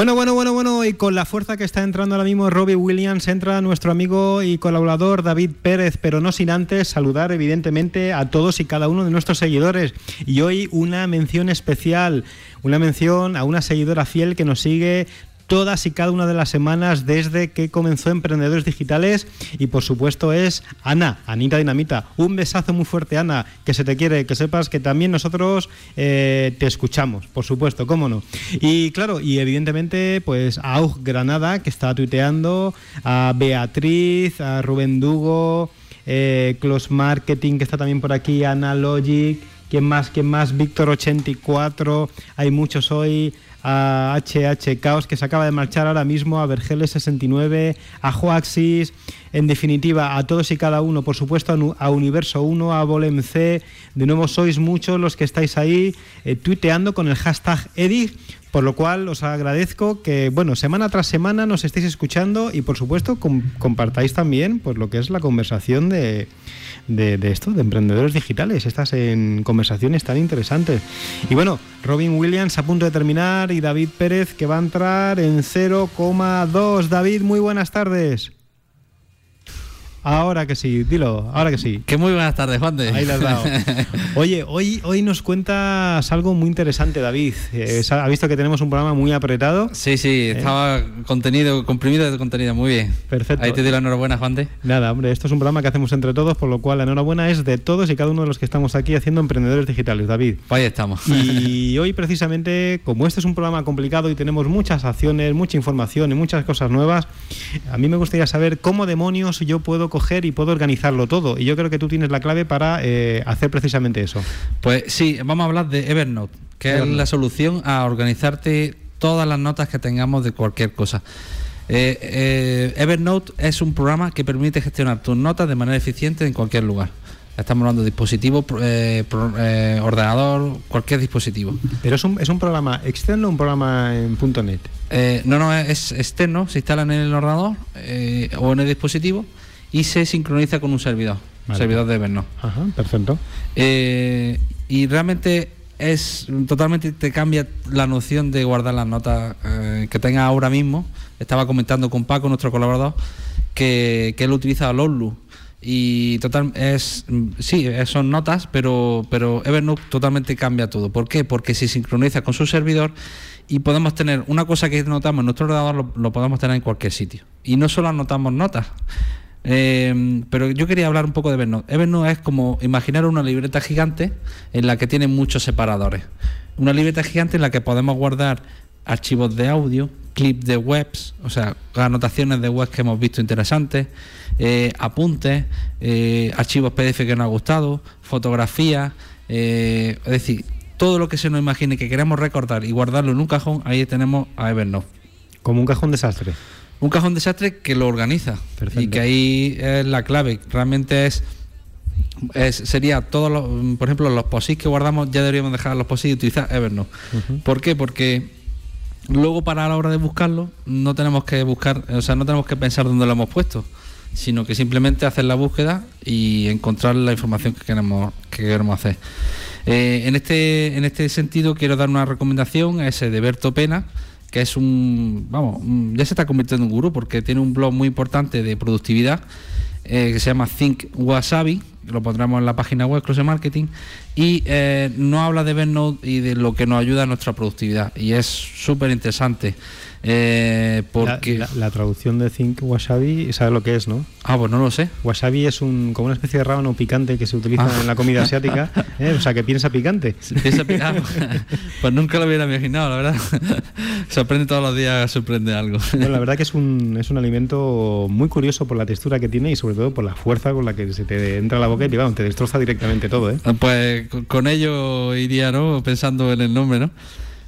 Bueno, bueno, bueno, bueno, y con la fuerza que está entrando ahora mismo Robbie Williams, entra nuestro amigo y colaborador David Pérez, pero no sin antes saludar evidentemente a todos y cada uno de nuestros seguidores. Y hoy una mención especial, una mención a una seguidora fiel que nos sigue todas y cada una de las semanas desde que comenzó Emprendedores Digitales y por supuesto es Ana, Anita Dinamita. Un besazo muy fuerte Ana, que se te quiere, que sepas que también nosotros eh, te escuchamos, por supuesto, cómo no. Y claro, y evidentemente pues a Aug Granada, que está tuiteando, a Beatriz, a Rubén Dugo, eh, Close Marketing, que está también por aquí, Analogic, ¿quién más? ¿Quién más? Víctor84, hay muchos hoy. A HH Chaos, que se acaba de marchar ahora mismo, a Vergeles 69, a Joaxis, en definitiva, a todos y cada uno, por supuesto, a Universo 1, a VolemC, de nuevo sois muchos los que estáis ahí eh, tuiteando con el hashtag EDIG, por lo cual os agradezco que, bueno, semana tras semana nos estéis escuchando y, por supuesto, compartáis también pues, lo que es la conversación de, de, esto, de emprendedores digitales, estas en conversaciones tan interesantes. Y bueno, Robin Williams a punto de terminar y David Pérez que va a entrar en 0,2. David, muy buenas tardes. Ahora que sí, dilo, ahora que sí. Que muy buenas tardes, Juan de. Ahí le has dado. Oye, hoy, hoy nos cuentas algo muy interesante, David. Eh, ha visto que tenemos un programa muy apretado. Sí, sí, eh. estaba contenido, comprimido de contenido, muy bien. Perfecto. Ahí te doy la enhorabuena, Juan de. Nada, hombre, esto es un programa que hacemos entre todos, por lo cual la enhorabuena es de todos y cada uno de los que estamos aquí haciendo emprendedores digitales, David. Ahí estamos. Y hoy, precisamente, como este es un programa complicado y tenemos muchas acciones, mucha información y muchas cosas nuevas, a mí me gustaría saber cómo demonios yo puedo coger y puedo organizarlo todo. Y yo creo que tú tienes la clave para eh, hacer precisamente eso. Pues sí, vamos a hablar de Evernote, que es la solución a organizarte todas las notas que tengamos de cualquier cosa. Eh, eh, Evernote es un programa que permite gestionar tus notas de manera eficiente en cualquier lugar. Estamos hablando de dispositivo, ordenador, cualquier dispositivo. ¿Pero es un, es un programa externo o un programa en .NET? no, no, es externo, se instala en el ordenador o en el dispositivo y se sincroniza con un servidor, un servidor de Evernote. Ajá, perfecto. Eh, y realmente es totalmente te cambia la noción de guardar las notas eh, que tengas ahora mismo. Estaba comentando con Paco, nuestro colaborador, que, que él utiliza Lolu y total es sí son notas pero pero Evernote totalmente cambia todo ¿por qué? porque se sincroniza con su servidor y podemos tener una cosa que notamos en nuestro ordenador lo, lo podemos tener en cualquier sitio y no solo anotamos notas eh, pero yo quería hablar un poco de Evernote. Evernote es como imaginar una libreta gigante en la que tiene muchos separadores. Una libreta gigante en la que podemos guardar archivos de audio, clips de webs, o sea, anotaciones de webs que hemos visto interesantes, eh, apuntes, eh, archivos PDF que nos ha gustado, fotografías, es decir, todo lo que se nos imagine que queremos recordar y guardarlo en un cajón, ahí tenemos a Evernote. Como un cajón desastre. Un cajón desastre que lo organiza y que ahí es la clave. Realmente es, es sería todos los, por ejemplo, los posits que guardamos ya deberíamos dejar los posits y utilizar Evernote. ¿Por qué? Porque luego para la hora de buscarlo no tenemos que buscar, o sea, no tenemos que pensar dónde lo hemos puesto, sino que simplemente hacer la búsqueda y encontrar la información que queremos que queremos hacer. Eh, en este en este sentido quiero dar una recomendación a ese de Berto Pena que es un, vamos, ya se está convirtiendo en un gurú porque tiene un blog muy importante de productividad eh, que se llama Think Wasabi, lo pondremos en la página web Close Marketing, y eh, no habla de Evernote y de lo que nos ayuda a nuestra productividad, y es súper interesante. Eh, porque la, traducción de Think Wasabi, ¿sabes lo que es, no? Ah, pues no lo sé. Wasabi es un, como una especie de rábano picante que se utiliza ah. en la comida asiática, ¿eh? o sea, que piensa picante. Piensa picante. pues nunca lo hubiera imaginado, la verdad. sorprende todos los días, sorprende algo. la verdad que es un, es un alimento muy curioso por la textura que tiene y sobre todo por la fuerza con la que se te entra a la boca y te, te destroza directamente todo, ¿eh? Pues con ello iría, ¿no? Pensando en el nombre, ¿no?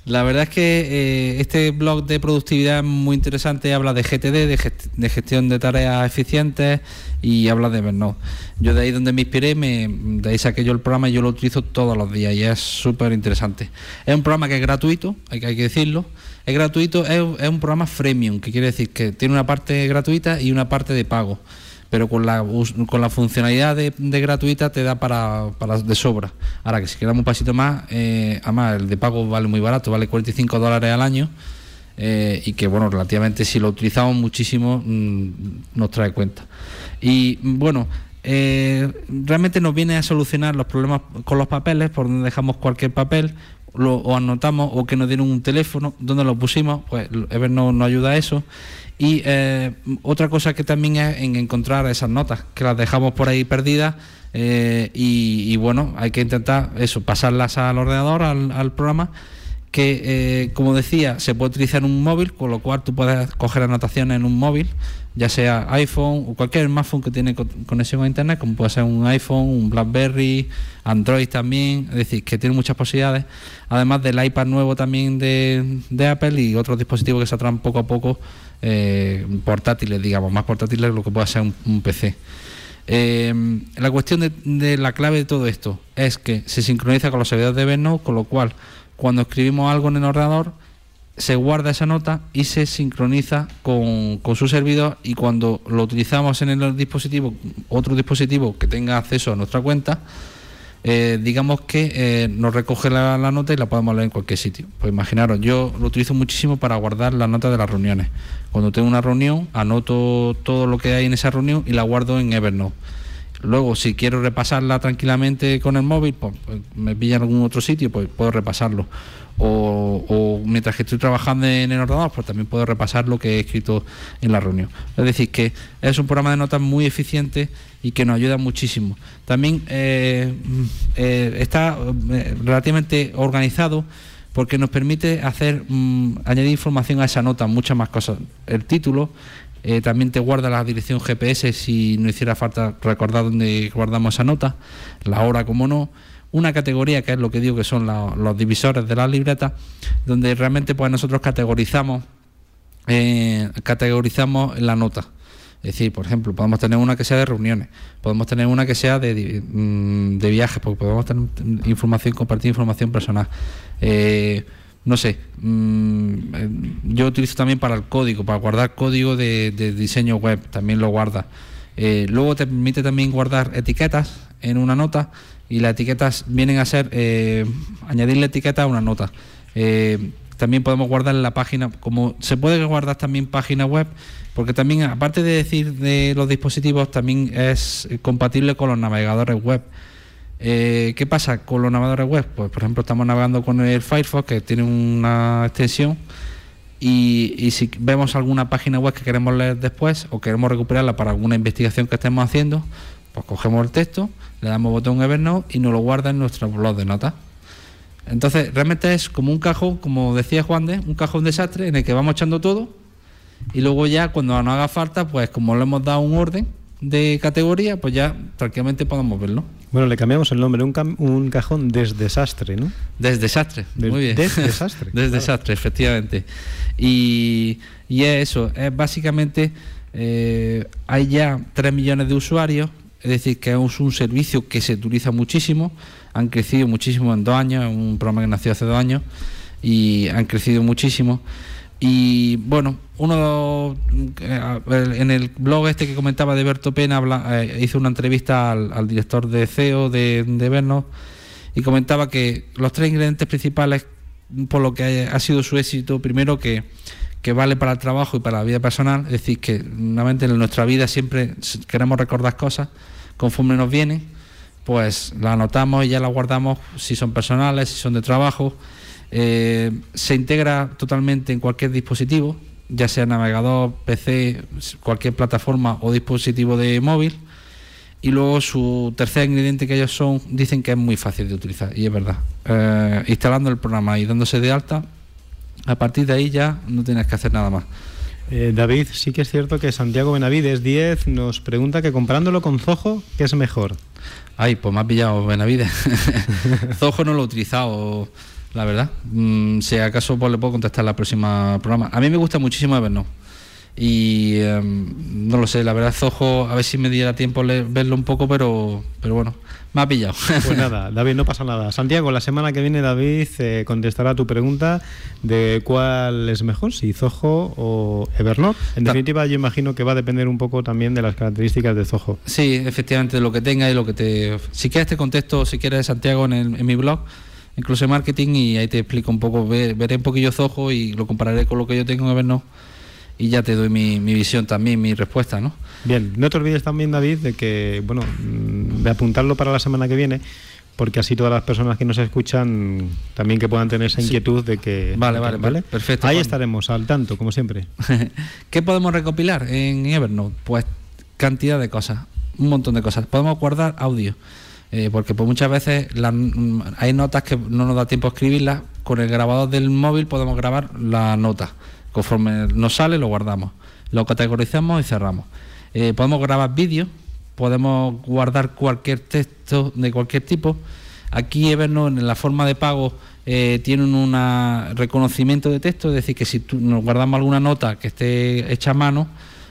La verdad es que eh, este blog de productividad es muy interesante, habla de GTD, de, gestión de tareas eficientes y habla de Evernote. Yo de ahí donde me inspiré, me, de ahí saqué yo el programa y yo lo utilizo todos los días y es súper interesante. Es un programa que es gratuito, hay que, decirlo. Es gratuito, es, es un programa freemium, que quiere decir que tiene una parte gratuita y una parte de pago pero con la, con la funcionalidad de, gratuita te da para, para, de sobra. Ahora que si queramos un pasito más, eh, además el de pago vale muy barato, vale 45 dólares al año. eh, y que bueno, relativamente si lo utilizamos muchísimo mm, nos trae cuenta. Y bueno, eh, realmente nos viene a solucionar los problemas con los papeles, por donde dejamos cualquier papel, lo, o anotamos, o que nos dieron un teléfono, donde lo pusimos, pues Evernote nos ayuda a eso. Y eh, otra cosa que también es en encontrar esas notas, que las dejamos por ahí perdidas. Eh, y, bueno, hay que intentar eso, pasarlas al ordenador, al, programa, que como decía, se puede utilizar en un móvil, con lo cual tú puedes coger anotaciones en un móvil ya sea iPhone o cualquier smartphone que tiene conexión a Internet, como puede ser un iPhone, un BlackBerry, Android también, es decir, que tiene muchas posibilidades, además del iPad nuevo también de, Apple y otros dispositivos que atraen poco a poco eh, portátiles, digamos, más portátiles de lo que pueda ser un, PC. Eh, la cuestión de, la clave de todo esto es que se sincroniza con los servidores de Evernote, con lo cual cuando escribimos algo en el ordenador, se guarda esa nota y se sincroniza con, su servidor y cuando lo utilizamos en el dispositivo, otro dispositivo que tenga acceso a nuestra cuenta, eh, digamos que eh, nos recoge la, nota y la podemos leer en cualquier sitio. Pues imaginaros, yo lo utilizo muchísimo para guardar las notas de las reuniones. Cuando tengo una reunión, anoto todo lo que hay en esa reunión y la guardo en Evernote. Luego, si quiero repasarla tranquilamente con el móvil, pues, pues me pilla en algún otro sitio, pues puedo repasarlo o, mientras que estoy trabajando en el ordenador, pues también puedo repasar lo que he escrito en la reunión. Es decir, que es un programa de notas muy eficiente y que nos ayuda muchísimo. También eh, eh, está eh, relativamente organizado porque nos permite hacer mm, añadir información a esa nota, muchas más cosas. El título, también te guarda la dirección GPS si no hiciera falta recordar dónde guardamos esa nota, la hora como no, una categoría que es lo que digo que son los divisores de la libreta, donde realmente pues nosotros categorizamos, eh, categorizamos la nota. Es decir, por ejemplo, podemos tener una que sea de reuniones, podemos tener una que sea de, mm, viajes, porque podemos tener información, compartir información personal. Eh, no sé, mm, eh, yo utilizo también para el código, para guardar código de, diseño web, también lo guarda. luego te permite también guardar etiquetas en una nota y las etiquetas vienen a ser eh, añadirle etiqueta a una nota. Eh, también podemos guardar en la página, como se puede guardar también página web, porque también, aparte de decir de los dispositivos, también es compatible con los navegadores web. Eh, ¿Qué pasa con los navegadores web? Pues, por ejemplo, estamos navegando con el Firefox, que tiene una extensión, y, si vemos alguna página web que queremos leer después o queremos recuperarla para alguna investigación que estemos haciendo, pues cogemos el texto, le damos botón Evernote y nos lo guarda en nuestro blog de notas. Entonces, realmente es como un cajón, como decía Juan de, un cajón desastre en el que vamos echando todo y luego ya cuando nos haga falta, pues como le hemos dado un orden de categoría, pues ya tranquilamente podemos verlo. Bueno, le cambiamos el nombre, un, un cajón desdesastre, ¿no? Desdesastre, muy bien. Desdesastre. desdesastre, efectivamente. Y, y es eso, es básicamente, eh, hay ya 3 millones de usuarios es decir, que es un servicio que se utiliza muchísimo, han crecido muchísimo en dos años, es un programa que nació hace dos años y han crecido muchísimo. Y bueno, uno eh, en el blog este que comentaba de Berto Pena eh, hizo una entrevista al, director de CEO de, de Vernos y comentaba que los tres ingredientes principales por lo que ha sido su éxito, primero que que vale para el trabajo y para la vida personal, es decir, que nuevamente en nuestra vida siempre queremos recordar cosas conforme nos vienen, pues las anotamos y ya las guardamos si son personales, si son de trabajo. Eh, se integra totalmente en cualquier dispositivo, ya sea navegador, PC, cualquier plataforma o dispositivo de móvil. Y luego su tercer ingrediente que ellos son, dicen que es muy fácil de utilizar, y es verdad. Eh, instalando el programa y dándose de alta, a partir de ahí ya no tienes que hacer nada más. Eh, David, sí que es cierto que Santiago Benavides 10 nos pregunta que comparándolo con Zoho, ¿qué es mejor? Ay, pues me ha pillado Benavides. Zoho no lo he utilizado, la verdad. Mm, si acaso pues, le puedo contestar la próxima programa. A mí me gusta muchísimo Evernote. Y em, no lo sé, la verdad, Zoho, a ver si me diera tiempo verlo un poco, pero, pero bueno, me ha pillado. Pues nada, David, no pasa nada. Santiago, la semana que viene David eh, contestará tu pregunta de cuál es mejor, si Zoho o Evernote. En definitiva, yo imagino que va a depender un poco también de las características de Zoho. Sí, efectivamente, de lo que tenga y lo que te... Si quieres te contesto, si quieres, Santiago, en, en mi blog en Close Marketing y ahí te explico un poco, veré un poquillo Zoho y lo compararé con lo que yo tengo en Evernote y ya te doy mi, visión también, mi respuesta, ¿no? Bien, no te olvides también, David, de que, bueno, de apuntarlo para la semana que viene, porque así todas las personas que nos escuchan también que puedan tener esa inquietud de que... Vale, vale, vale, perfecto. Ahí estaremos, al tanto, como siempre. ¿Qué podemos recopilar en Evernote? Pues cantidad de cosas, un montón de cosas. Podemos guardar audio. Eh, porque pues muchas veces mm, hay notas que no nos da tiempo a escribirlas, con el grabador del móvil podemos grabar la nota, conforme nos sale lo guardamos, lo categorizamos y cerramos. Eh, podemos grabar vídeos, podemos guardar cualquier texto de cualquier tipo. Aquí Evernote en la forma de pago eh, tiene un reconocimiento de texto, es decir, que si nos guardamos alguna nota que esté hecha a mano,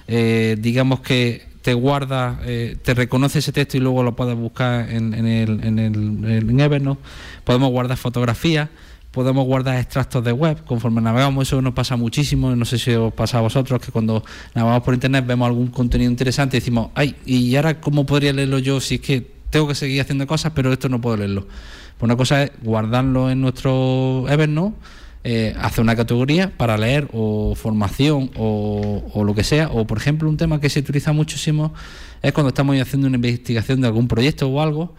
digamos que te guarda, eh, te reconoce ese texto y luego lo puedes buscar en, el, en, el, en Evernote. Podemos guardar fotografías, podemos guardar extractos de web. Conforme navegamos, eso nos pasa muchísimo. No sé si os pasa a vosotros que cuando navegamos por internet vemos algún contenido interesante y decimos, ay, ¿y ahora cómo podría leerlo yo si es que tengo que seguir haciendo cosas, pero esto no puedo leerlo? Pues una cosa es guardarlo en nuestro Evernote eh, hace una categoría para leer o formación o, lo que sea, o por ejemplo un tema que se utiliza muchísimo es cuando estamos haciendo una investigación de algún proyecto o algo,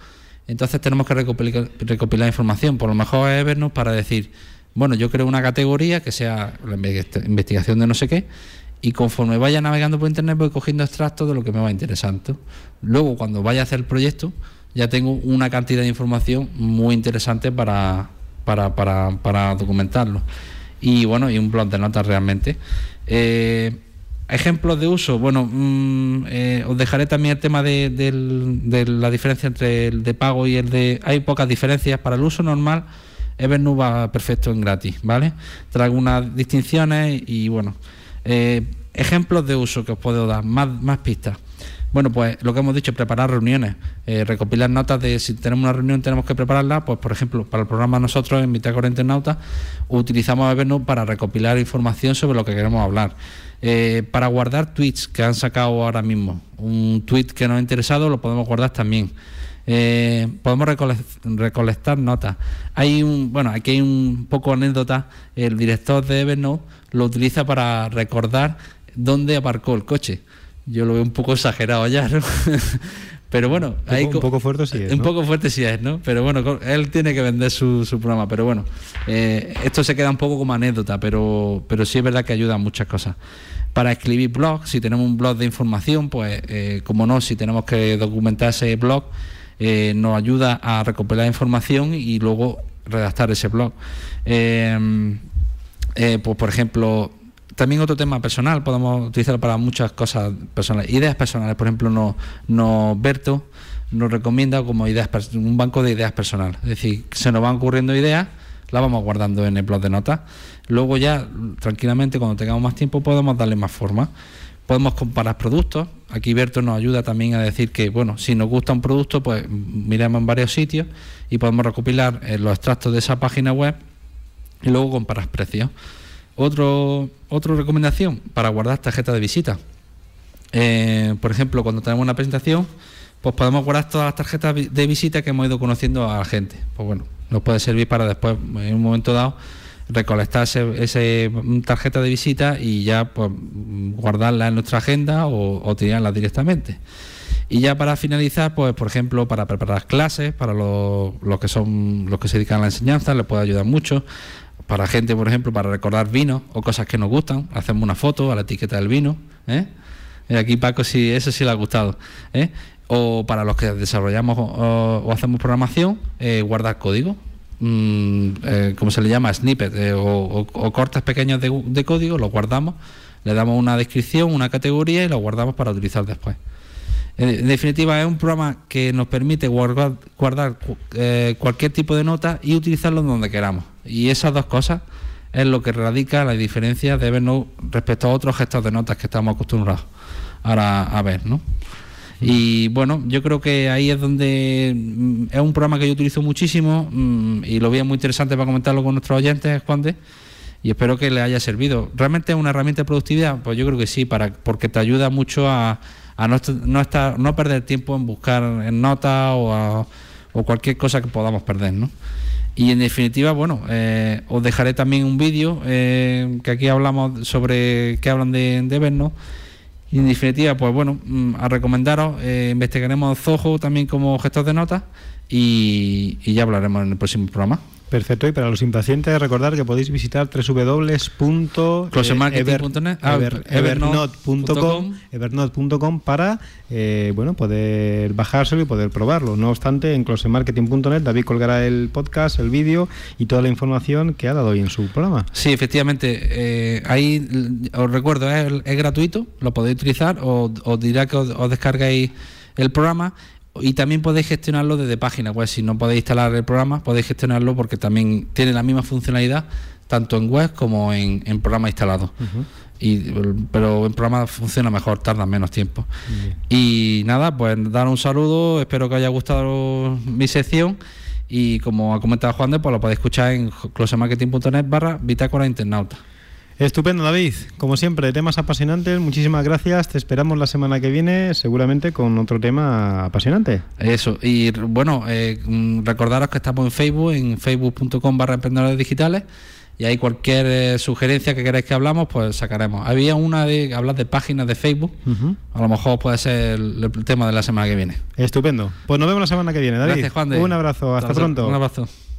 entonces tenemos que recopilar, información, por lo mejor es vernos para decir, bueno, yo creo una categoría que sea la investigación de no sé qué, y conforme vaya navegando por internet voy cogiendo extractos de lo que me va interesando. Luego, cuando vaya a hacer el proyecto, ya tengo una cantidad de información muy interesante para, para, para, para documentarlo. Y bueno, y un blog de notas realmente. Eh, ejemplos de uso, bueno, mm, eh, os dejaré también el tema de, de, la diferencia entre el de pago y el de... Hay pocas diferencias. Para el uso normal, Evernote va perfecto en gratis, ¿vale? Trae algunas distinciones y bueno, eh, ejemplos de uso que os puedo dar, más, más pistas. Bueno, pues lo que hemos dicho, preparar reuniones, eh, recopilar notas de si tenemos una reunión tenemos que prepararla, pues por ejemplo, para el programa nosotros en Bitácora Internauta utilizamos Evernote para recopilar información sobre lo que queremos hablar. Eh, para guardar tweets que han sacado ahora mismo, un tweet que nos ha interesado lo podemos guardar también. Eh, podemos recolectar notas. Hay un, bueno, aquí hay un poco anécdota. El director de Evernote lo utiliza para recordar dónde aparcó el coche yo lo veo un poco exagerado ya, ¿no? pero bueno, un poco, fuerte sí es. Un poco fuerte sí es, ¿no? Pero bueno, él tiene que vender su, su programa. Pero bueno, eh, esto se queda un poco como anécdota, pero, pero sí es verdad que ayuda a muchas cosas. Para escribir blogs, si tenemos un blog de información, pues eh, como no, si tenemos que documentar ese blog, eh, nos ayuda a recopilar información y luego redactar ese blog. pues por ejemplo, también otro tema personal, podemos utilizarlo para muchas cosas personales. Ideas personales, por ejemplo, no, no Berto nos recomienda como ideas un banco de ideas personales. Es decir, se nos van ocurriendo ideas, las vamos guardando en el blog de notas. Luego ya, tranquilamente, cuando tengamos más tiempo, podemos darle más forma. Podemos comparar productos. Aquí Berto nos ayuda también a decir que, bueno, si nos gusta un producto, pues miremos en varios sitios y podemos recopilar eh, los extractos de esa página web y luego comparar precios. Otro, otra recomendación para guardar tarjetas de visita. Eh, por ejemplo, cuando tenemos una presentación, pues podemos guardar todas las tarjetas de visita que hemos ido conociendo a la gente. Pues bueno, nos puede servir para después, en un momento dado, recolectar ese, tarjeta de visita y ya pues, guardarla en nuestra agenda o, o tirarla directamente. Y ya para finalizar, pues por ejemplo, para preparar clases, para los, los que son los que se dedican a la enseñanza, les puede ayudar mucho para gente, por ejemplo, para recordar vino o cosas que nos gustan, hacemos una foto a la etiqueta del vino. ¿eh? Aquí Paco sí, eso sí le ha gustado. ¿eh? O para los que desarrollamos o, hacemos programación, eh, guardar código. Mm, eh, como se le llama, snippet o, cortes pequeños de, código, lo guardamos, le damos una descripción, una categoría y lo guardamos para utilizar después. En definitiva, es un programa que nos permite guardar, guardar cualquier tipo de nota y utilizarlo donde queramos. Y esas dos cosas es lo que radica la diferencia de Evernote respecto a otros gestos de notas que estamos acostumbrados ahora a ver, ¿no? Y bueno, yo creo que ahí es donde mm, es un programa que yo utilizo muchísimo mm, y lo veo muy interesante para comentarlo con nuestros oyentes, Juan y espero que les haya servido. ¿Realmente es una herramienta de productividad? Pues yo creo que sí, para, porque te ayuda mucho a, no, no, estar, no perder tiempo en buscar en notas o, o cualquier cosa que podamos perder, ¿no? Y en definitiva, bueno, eh, os dejaré también un vídeo eh, que aquí hablamos sobre que hablan de, de vernos. Y en definitiva, pues bueno, mm, a recomendaros, eh, investigaremos Zoho también como gestor de notas y ya hablaremos en el próximo programa. Perfecto, y para los impacientes recordar que podéis visitar Closemarketing.net, ah, www.evernote.com evernote.com para eh, bueno poder bajárselo y poder probarlo. No obstante, en closemarketing.net David colgará el podcast, el vídeo y toda la información que ha dado hoy en su programa. Sí, efectivamente. eh, ahí os recuerdo, es, es gratuito, lo podéis utilizar, os, os dirá que os, os descarguéis el programa y también podéis gestionarlo desde página web. Si no podéis instalar el programa, podéis gestionarlo porque también tiene la misma funcionalidad tanto en web como en, en programa instalado. Y, pero en programa funciona mejor, tarda menos tiempo. Y nada, pues dar un saludo, espero que os haya gustado mi sección y como ha comentado Juan de, pues lo podéis escuchar en closemarketing.net barra bitácora internauta. Estupendo, David. Como siempre, temas apasionantes. Muchísimas gracias. Te esperamos la semana que viene, seguramente con otro tema apasionante. Eso, y bueno, eh, mm, recordaros que estamos en Facebook, en facebook.com barra emprendedores digitales, y ahí cualquier eh, sugerencia que queráis que hablamos, pues sacaremos. Había una de hablar de páginas de Facebook, a lo mejor puede ser el, el tema de la semana que viene. Estupendo. Pues nos vemos la semana que viene, David. Gracias, Juan de. Un abrazo. Hasta pronto. Un abrazo.